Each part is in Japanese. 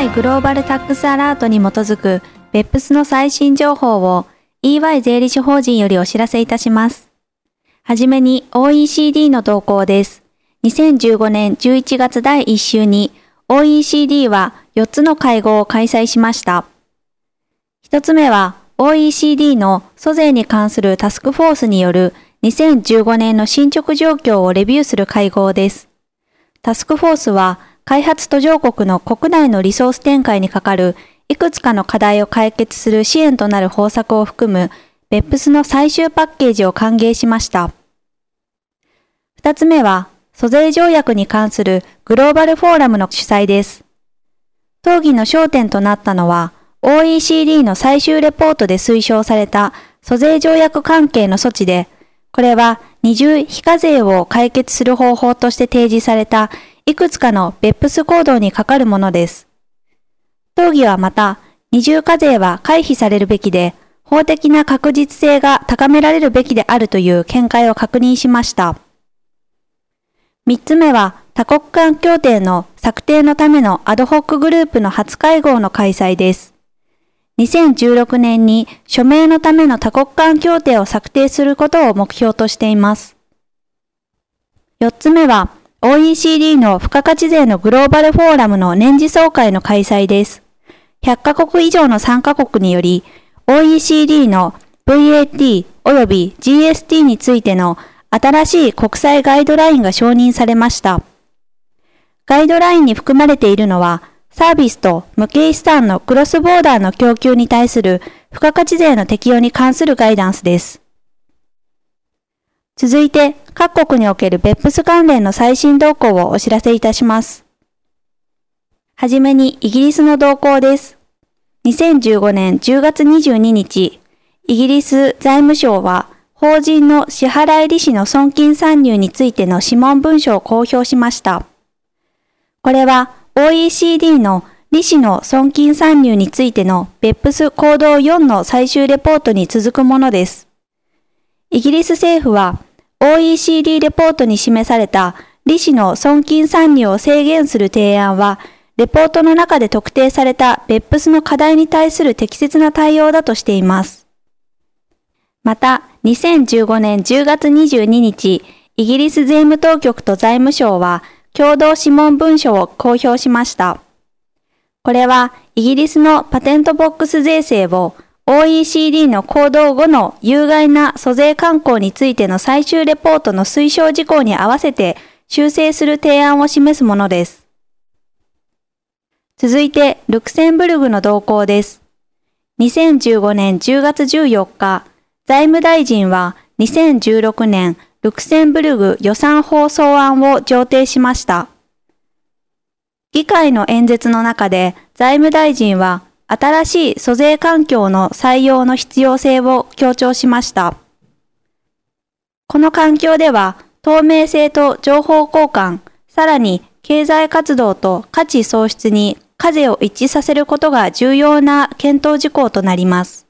EY グローバルタックスアラートに基づく BEPS の最新情報を EY 税理士法人よりお知らせいたします。はじめに OECD の動向です。2015年11月第1週に OECD は4つの会合を開催しました。1つ目は OECD の租税に関するタスクフォースによる2015年の進捗状況をレビューする会合です。タスクフォースは開発途上国の国内のリソース展開にかかるいくつかの課題を解決する支援となる方策を含む BEPS の最終パッケージを歓迎しました。二つ目は、租税条約に関するグローバルフォーラムの主催です。討議の焦点となったのは、OECD の最終レポートで推奨された租税条約関係の措置で、これは二重非課税を解決する方法として提示されたいくつかの別府行動にかかるものです。討議はまた、二重課税は回避されるべきで、法的な確実性が高められるべきであるという見解を確認しました。三つ目は、多国間協定の策定のためのアドホックグループの初会合の開催です。2016年に署名のための多国間協定を策定することを目標としています。四つ目は、OECD の付加価値税のグローバルフォーラムの年次総会の開催です。100カ国以上の参加国により、OECD の VAT 及び GST についての新しい国際ガイドラインが承認されました。ガイドラインに含まれているのは、サービスと無形資産のクロスボーダーの供給に対する付加価値税の適用に関するガイダンスです。続いて、各国における BEPS 関連の最新動向をお知らせいたします。はじめにイギリスの動向です。2015年10月22日、イギリス財務省は法人の支払い利子の損金参入についての諮問文書を公表しました。これは OECD の利子の損金参入についての BEPS 行動4の最終レポートに続くものです。イギリス政府は OECD レポートに示された利子の損金参入を制限する提案は、レポートの中で特定された別府の課題に対する適切な対応だとしています。また、2015年10月22日、イギリス税務当局と財務省は共同諮問文書を公表しました。これはイギリスのパテントボックス税制を OECD の行動後の有害な租税慣行についての最終レポートの推奨事項に合わせて修正する提案を示すものです。続いて、ルクセンブルグの動向です。2015年10月14日、財務大臣は2016年ルクセンブルグ予算法草案を上呈しました。議会の演説の中で財務大臣は新しい租税環境の採用の必要性を強調しました。この環境では、透明性と情報交換、さらに経済活動と価値創出に課税を一致させることが重要な検討事項となります。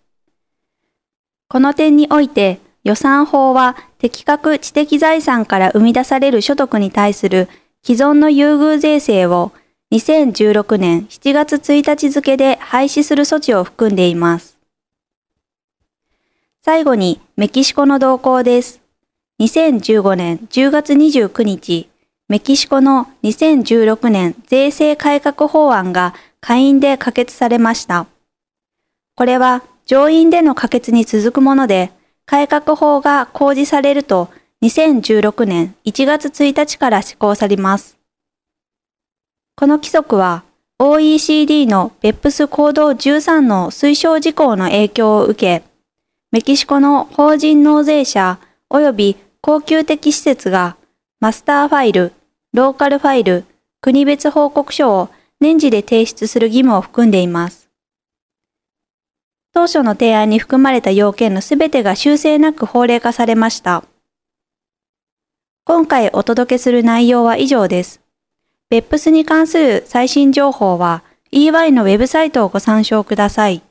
この点において、予算法は適格知的財産から生み出される所得に対する既存の優遇税制を2016年7月1日付で廃止する措置を含んでいます。最後にメキシコの動向です。2015年10月29日、メキシコの2016年税制改革法案が下院で可決されました。これは上院での可決に続くもので、改革法が公示されると2016年1月1日から施行されます。この規則は OECD の BEPS 行動13の推奨事項の影響を受け、メキシコの法人納税者及び高級的施設がマスターファイル、ローカルファイル、国別報告書を年次で提出する義務を含んでいます。当初の提案に含まれた要件のすべてが修正なく法令化されました。今回お届けする内容は以上です。別府スに関する最新情報は EY のウェブサイトをご参照ください。